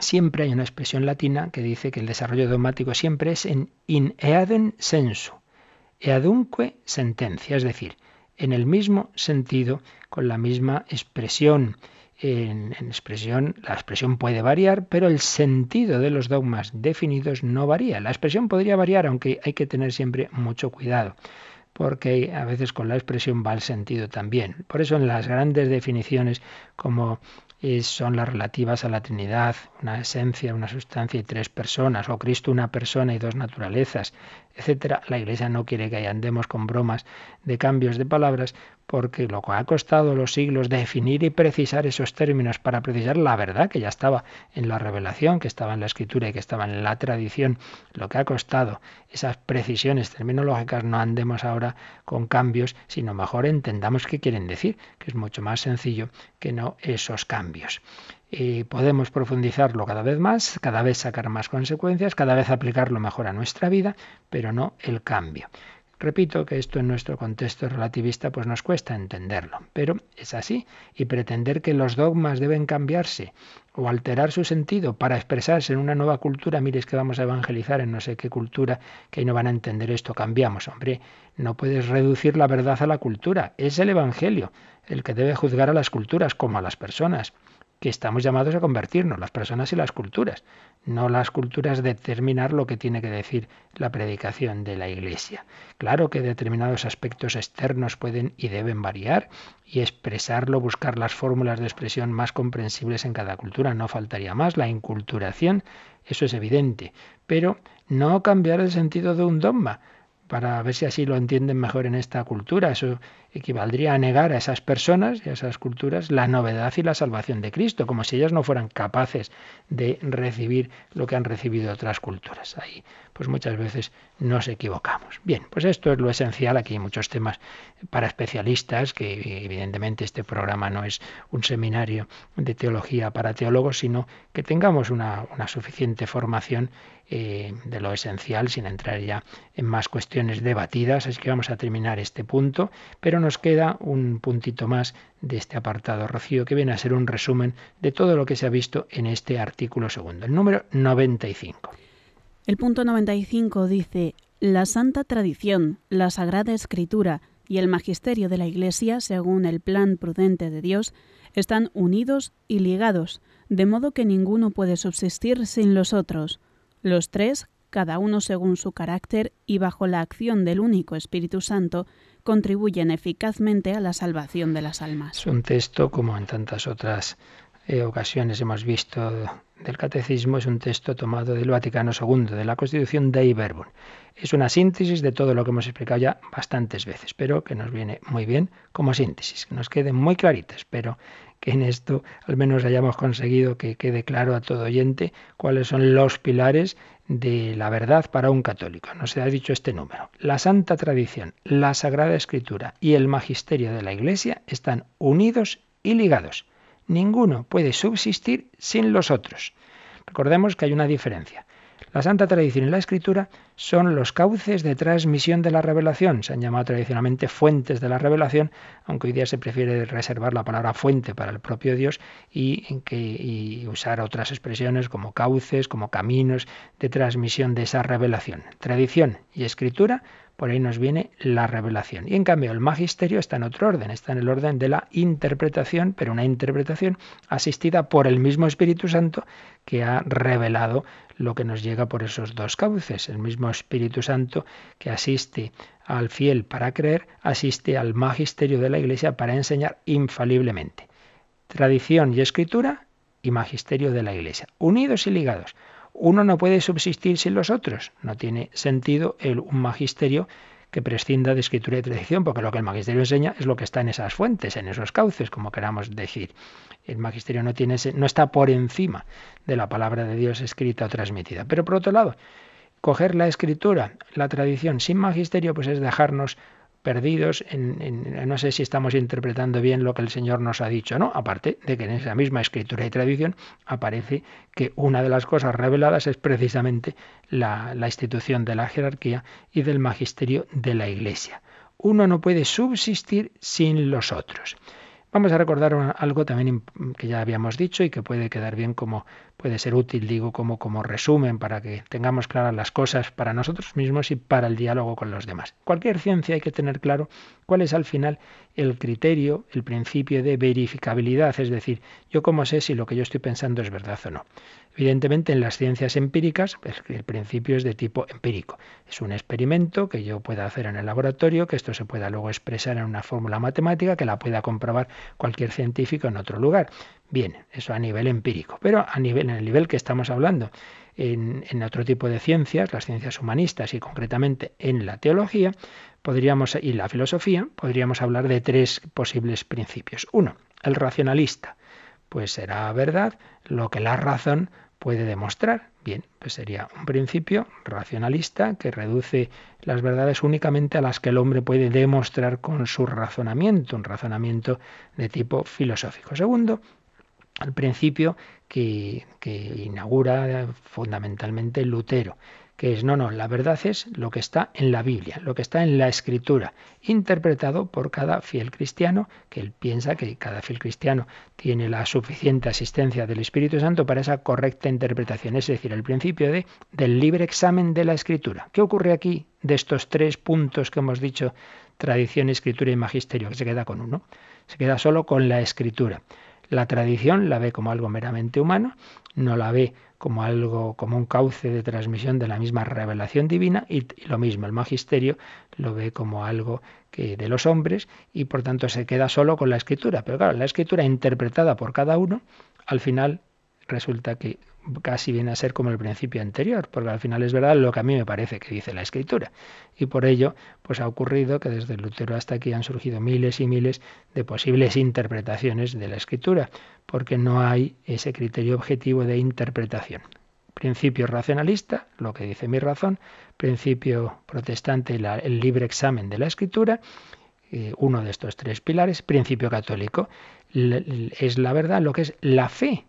siempre hay una expresión latina que dice que el desarrollo dogmático siempre es en in eadem sensu, eadunque sentencia, es decir, en el mismo sentido, con la misma expresión. En, en, expresión, la expresión puede variar, pero el sentido de los dogmas definidos no varía. La expresión podría variar, aunque hay que tener siempre mucho cuidado, porque a veces con la expresión va el sentido también. Por eso en las grandes definiciones como son las relativas a la Trinidad, una esencia, una sustancia y tres personas, o Cristo una persona y dos naturalezas, etcétera. La Iglesia no quiere que andemos con bromas de cambios de palabras, porque lo que ha costado los siglos definir y precisar esos términos para precisar la verdad que ya estaba en la revelación, que estaba en la escritura y que estaba en la tradición, lo que ha costado esas precisiones terminológicas, no andemos ahora con cambios, sino mejor entendamos qué quieren decir, que es mucho más sencillo que no esos cambios. Y podemos profundizarlo cada vez más, cada vez sacar más consecuencias, cada vez aplicarlo mejor a nuestra vida, pero no el cambio. Repito que esto en nuestro contexto relativista pues nos cuesta entenderlo, pero es así y pretender que los dogmas deben cambiarse o alterar su sentido para expresarse en una nueva cultura, mire es que vamos a evangelizar en no sé qué cultura, que no van a entender esto, cambiamos, hombre, no puedes reducir la verdad a la cultura, es el evangelio el que debe juzgar a las culturas como a las personas que estamos llamados a convertirnos, las personas y las culturas, no las culturas determinar lo que tiene que decir la predicación de la Iglesia. Claro que determinados aspectos externos pueden y deben variar y expresarlo, buscar las fórmulas de expresión más comprensibles en cada cultura, no faltaría más, la inculturación, eso es evidente, pero no cambiar el sentido de un dogma para ver si así lo entienden mejor en esta cultura. Eso equivaldría a negar a esas personas y a esas culturas la novedad y la salvación de Cristo, como si ellas no fueran capaces de recibir lo que han recibido otras culturas. Ahí, pues muchas veces nos equivocamos. Bien, pues esto es lo esencial. Aquí hay muchos temas para especialistas, que evidentemente este programa no es un seminario de teología para teólogos, sino que tengamos una, suficiente formación eh, de lo esencial sin entrar ya en más cuestiones debatidas. Así que vamos a terminar este punto, pero nos queda un puntito más de este apartado, Rocío, que viene a ser un resumen de todo lo que se ha visto en este artículo segundo, el número 95. El punto 95 dice, la santa tradición, la sagrada escritura y el magisterio de la Iglesia, según el plan prudente de Dios, están unidos y ligados, de modo que ninguno puede subsistir sin los otros. Los tres, cada uno según su carácter y bajo la acción del único Espíritu Santo, contribuyen eficazmente a la salvación de las almas. Es un texto, como en tantas otras eh, ocasiones hemos visto del Catecismo, es un texto tomado del Vaticano II, de la Constitución de Verbum. Es una síntesis de todo lo que hemos explicado ya bastantes veces, pero que nos viene muy bien como síntesis, que nos quede muy clarita. Espero que en esto al menos hayamos conseguido que quede claro a todo oyente cuáles son los pilares de la verdad para un católico. No se ha dicho este número. La Santa Tradición, la Sagrada Escritura y el Magisterio de la Iglesia están unidos y ligados. Ninguno puede subsistir sin los otros. Recordemos que hay una diferencia. La Santa Tradición y la Escritura son los cauces de transmisión de la revelación. Se han llamado tradicionalmente fuentes de la revelación, aunque hoy día se prefiere reservar la palabra fuente para el propio Dios y, usar otras expresiones como cauces, como caminos de transmisión de esa revelación. Tradición y escritura por ahí nos viene la revelación. Y en cambio el magisterio está en otro orden, está en el orden de la interpretación, pero una interpretación asistida por el mismo Espíritu Santo que ha revelado lo que nos llega por esos dos cauces. El mismo Espíritu Santo que asiste al fiel para creer, asiste al magisterio de la Iglesia para enseñar infaliblemente. Tradición y escritura y magisterio de la Iglesia, unidos y ligados uno no puede subsistir sin los otros. No tiene sentido el, un magisterio que prescinda de escritura y tradición, porque lo que el magisterio enseña es lo que está en esas fuentes, en esos cauces, como queramos decir. El magisterio no, tiene no está por encima de la palabra de Dios escrita o transmitida. Pero por otro lado, coger la escritura, la tradición sin magisterio, pues es dejarnos perdidos en, no sé si estamos interpretando bien lo que el Señor nos ha dicho, ¿no? Aparte de que en esa misma escritura y tradición aparece que una de las cosas reveladas es precisamente la, la institución de la jerarquía y del magisterio de la Iglesia. Uno no puede subsistir sin los otros. Vamos a recordar algo también que ya habíamos dicho y que puede quedar bien como puede ser útil, digo, como, como resumen para que tengamos claras las cosas para nosotros mismos y para el diálogo con los demás. Cualquier ciencia hay que tener claro cuál es al final el criterio, el principio de verificabilidad, es decir, yo cómo sé si lo que yo estoy pensando es verdad o no. Evidentemente, en las ciencias empíricas, pues, el principio es de tipo empírico. Es un experimento que yo pueda hacer en el laboratorio, que esto se pueda luego expresar en una fórmula matemática, que la pueda comprobar cualquier científico en otro lugar. Bien, eso a nivel empírico. Pero a nivel, en el nivel que estamos hablando, en, otro tipo de ciencias, las ciencias humanistas y concretamente en la teología, podríamos, y la filosofía, podríamos hablar de tres posibles principios. Uno, el racionalista. Pues será verdad lo que la razón puede demostrar. Bien, pues sería un principio racionalista que reduce las verdades únicamente a las que el hombre puede demostrar con su razonamiento, un razonamiento de tipo filosófico. Segundo, el principio que, inaugura fundamentalmente Lutero, que es, no, no, la verdad es lo que está en la Biblia, lo que está en la Escritura, interpretado por cada fiel cristiano, que él piensa que cada fiel cristiano tiene la suficiente asistencia del Espíritu Santo para esa correcta interpretación, es decir, el principio de, del libre examen de la Escritura. ¿Qué ocurre aquí de estos tres puntos que hemos dicho, tradición, escritura y magisterio, que se queda con uno? Se queda solo con la Escritura. La tradición la ve como algo meramente humano, no la ve como algo, como un cauce de transmisión de la misma revelación divina y, lo mismo, el magisterio lo ve como algo que de los hombres y por tanto se queda solo con la escritura. Pero claro, la escritura interpretada por cada uno, al final resulta que casi viene a ser como el principio anterior, porque al final es verdad lo que a mí me parece que dice la escritura. Y por ello, pues ha ocurrido que desde Lutero hasta aquí han surgido miles y miles de posibles interpretaciones de la escritura, porque no hay ese criterio objetivo de interpretación. Principio racionalista, lo que dice mi razón, principio protestante, el libre examen de la escritura, eh, uno de estos tres pilares, principio católico, es la verdad lo que es la fe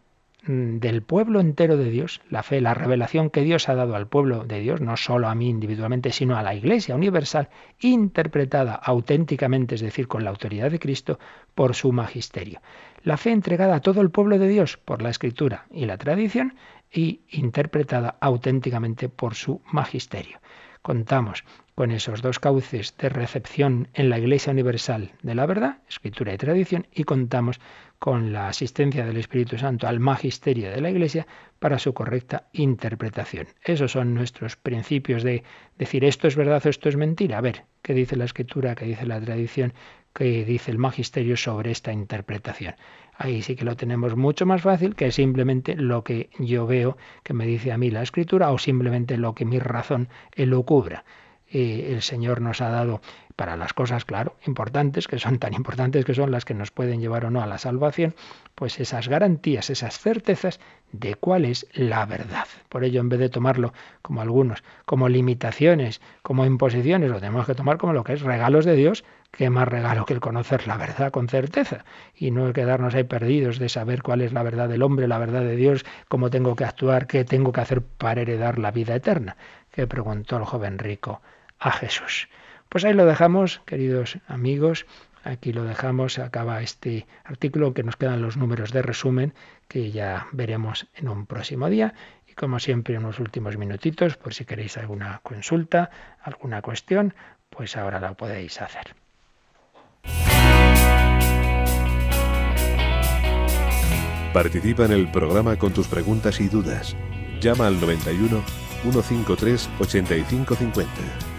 del pueblo entero de Dios, la fe, la revelación que Dios ha dado al pueblo de Dios, no solo a mí individualmente, sino a la Iglesia universal, interpretada auténticamente, es decir, con la autoridad de Cristo, por su magisterio. La fe entregada a todo el pueblo de Dios por la Escritura y la tradición y interpretada auténticamente por su magisterio. Contamos con esos dos cauces de recepción en la Iglesia Universal de la verdad, escritura y tradición, y contamos con la asistencia del Espíritu Santo al magisterio de la Iglesia para su correcta interpretación. Esos son nuestros principios de decir esto es verdad o esto es mentira. A ver, ¿qué dice la Escritura, qué dice la tradición, qué dice el magisterio sobre esta interpretación? Ahí sí que lo tenemos mucho más fácil que simplemente lo que yo veo que me dice a mí la Escritura o simplemente lo que mi razón elucubra. Eh, el Señor nos ha dado para las cosas, claro, importantes, que son tan importantes que son las que nos pueden llevar o no a la salvación, pues esas garantías, esas certezas de cuál es la verdad. Por ello, en vez de tomarlo como algunos, como limitaciones, como imposiciones, lo tenemos que tomar como lo que es regalos de Dios, que más regalo que el conocer la verdad con certeza y no quedarnos ahí perdidos de saber cuál es la verdad del hombre, la verdad de Dios, cómo tengo que actuar, qué tengo que hacer para heredar la vida eterna, que preguntó el joven rico a Jesús. Pues ahí lo dejamos, queridos amigos. Aquí lo dejamos, acaba este artículo que nos quedan los números de resumen que ya veremos en un próximo día. Y como siempre, unos últimos minutitos, por si queréis alguna consulta, alguna cuestión, pues ahora la podéis hacer. Participa en el programa con tus preguntas y dudas. Llama al 91 153 8550.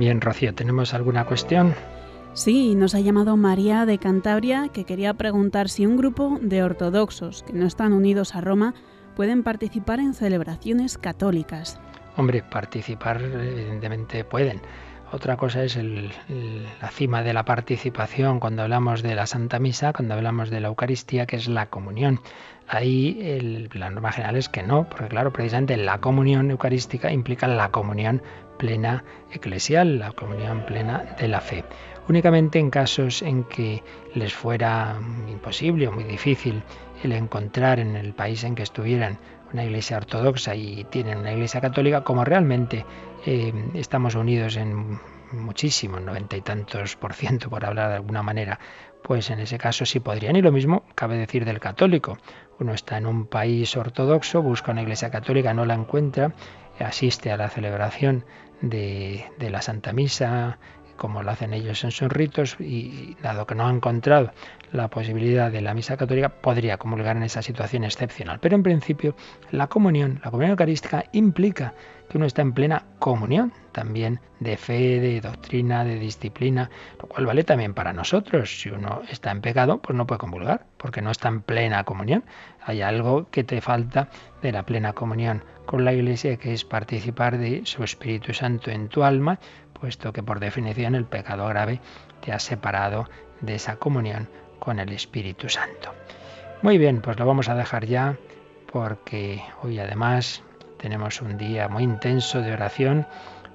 Bien, Rocío, ¿tenemos alguna cuestión? Sí, nos ha llamado María de Cantabria que quería preguntar si un grupo de ortodoxos que no están unidos a Roma pueden participar en celebraciones católicas. Hombre, participar evidentemente pueden. Otra cosa es la cima de la participación cuando hablamos de la Santa Misa, cuando hablamos de la Eucaristía, que es la comunión. Ahí la norma general es que no, porque claro, precisamente la comunión eucarística implica la comunión plena eclesial, la comunión plena de la fe. Únicamente en casos en que les fuera imposible o muy difícil el encontrar en el país en que estuvieran una iglesia ortodoxa y tienen una iglesia católica, como realmente eh, estamos unidos en muchísimo, noventa y tantos por ciento, por hablar de alguna manera, pues en ese caso sí podrían. Y lo mismo cabe decir del católico. Uno está en un país ortodoxo, busca una iglesia católica, no la encuentra, asiste a la celebración de, de la Santa Misa, como lo hacen ellos en sus ritos, y dado que no ha encontrado la posibilidad de la misa católica, podría comulgar en esa situación excepcional. Pero en principio, la comunión, la comunión eucarística, implica que uno está en plena comunión, también de fe, de doctrina, de disciplina, lo cual vale también para nosotros. Si uno está en pecado, pues no puede comulgar, porque no está en plena comunión. Hay algo que te falta de la plena comunión con la Iglesia, que es participar de su Espíritu Santo en tu alma, puesto que por definición el pecado grave te ha separado de esa comunión con el Espíritu Santo. Muy bien, pues lo vamos a dejar ya porque hoy además tenemos un día muy intenso de oración.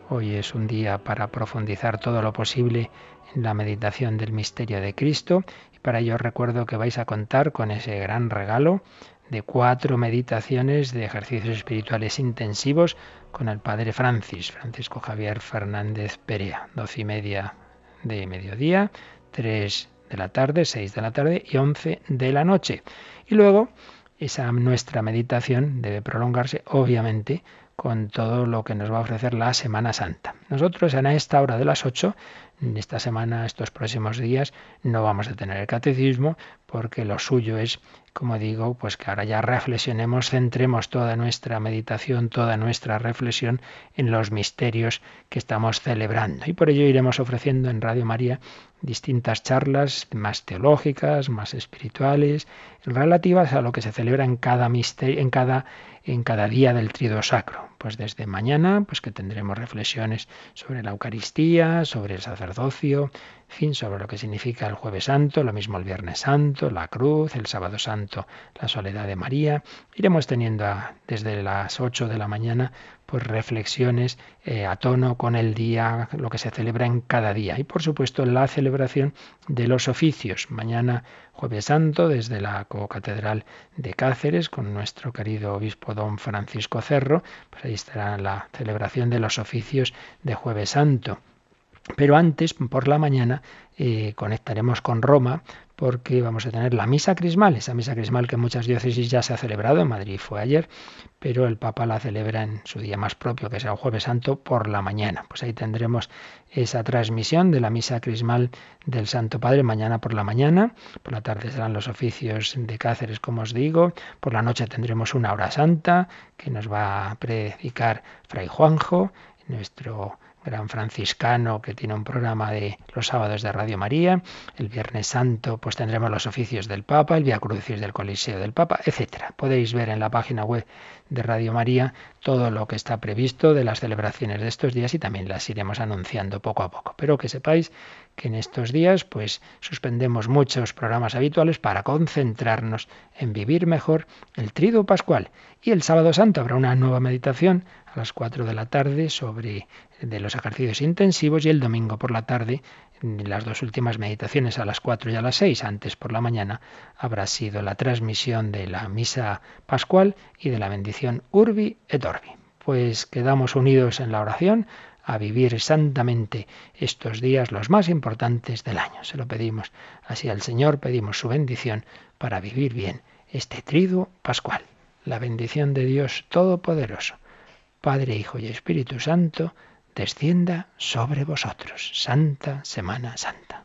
Hoy es un día para profundizar todo lo posible en la meditación del misterio de Cristo y para ello recuerdo que vais a contar con ese gran regalo de cuatro meditaciones de ejercicios espirituales intensivos con el Padre Francis, Francisco Javier Fernández Perea, doce y media de mediodía, tres de la tarde, seis de la tarde y once de la noche. Y luego esa nuestra meditación debe prolongarse, obviamente, con todo lo que nos va a ofrecer la Semana Santa. Nosotros en esta hora de las ocho esta semana, estos próximos días, no vamos a tener el catecismo porque lo suyo es, como digo, pues que ahora ya reflexionemos, centremos toda nuestra meditación, toda nuestra reflexión en los misterios que estamos celebrando. Y por ello iremos ofreciendo en Radio María distintas charlas más teológicas, más espirituales, relativas a lo que se celebra en cada misterio, en cada en cada día del trido sacro. Pues desde mañana, pues que tendremos reflexiones sobre la Eucaristía, sobre el sacerdocio, sobre lo que significa el jueves santo, lo mismo el viernes santo, la cruz, el sábado santo, la soledad de María. Iremos teniendo desde las 8 de la mañana pues reflexiones eh, a tono con el día, lo que se celebra en cada día. Y por supuesto la celebración de los oficios. Mañana jueves santo desde la catedral de Cáceres con nuestro querido obispo don Francisco Cerro. Pues ahí estará la celebración de los oficios de jueves santo. Pero antes, por la mañana, eh, conectaremos con Roma porque vamos a tener la misa crismal, esa misa crismal que en muchas diócesis ya se ha celebrado, en Madrid fue ayer, pero el Papa la celebra en su día más propio, que será el jueves santo, por la mañana. Pues ahí tendremos esa transmisión de la misa crismal del Santo Padre mañana por la mañana, por la tarde serán los oficios de Cáceres, como os digo, por la noche tendremos una hora santa que nos va a predicar Fray Juanjo, nuestro gran franciscano que tiene un programa de los sábados de Radio María. El Viernes Santo pues tendremos los oficios del Papa, el Via Crucis del Coliseo del Papa, etcétera. Podéis ver en la página web de Radio María todo lo que está previsto de las celebraciones de estos días y también las iremos anunciando poco a poco. Pero que sepáis que en estos días pues suspendemos muchos programas habituales para concentrarnos en vivir mejor el trido pascual y el sábado santo habrá una nueva meditación a las 4 de la tarde sobre de los ejercicios intensivos y el domingo por la tarde las dos últimas meditaciones a las 4 y a las 6 antes por la mañana habrá sido la transmisión de la misa pascual y de la bendición Urbi et Orbi. Pues quedamos unidos en la oración a vivir santamente estos días los más importantes del año. Se lo pedimos así al Señor, pedimos su bendición para vivir bien este triduo pascual. La bendición de Dios Todopoderoso, Padre, Hijo y Espíritu Santo, descienda sobre vosotros. Santa Semana Santa.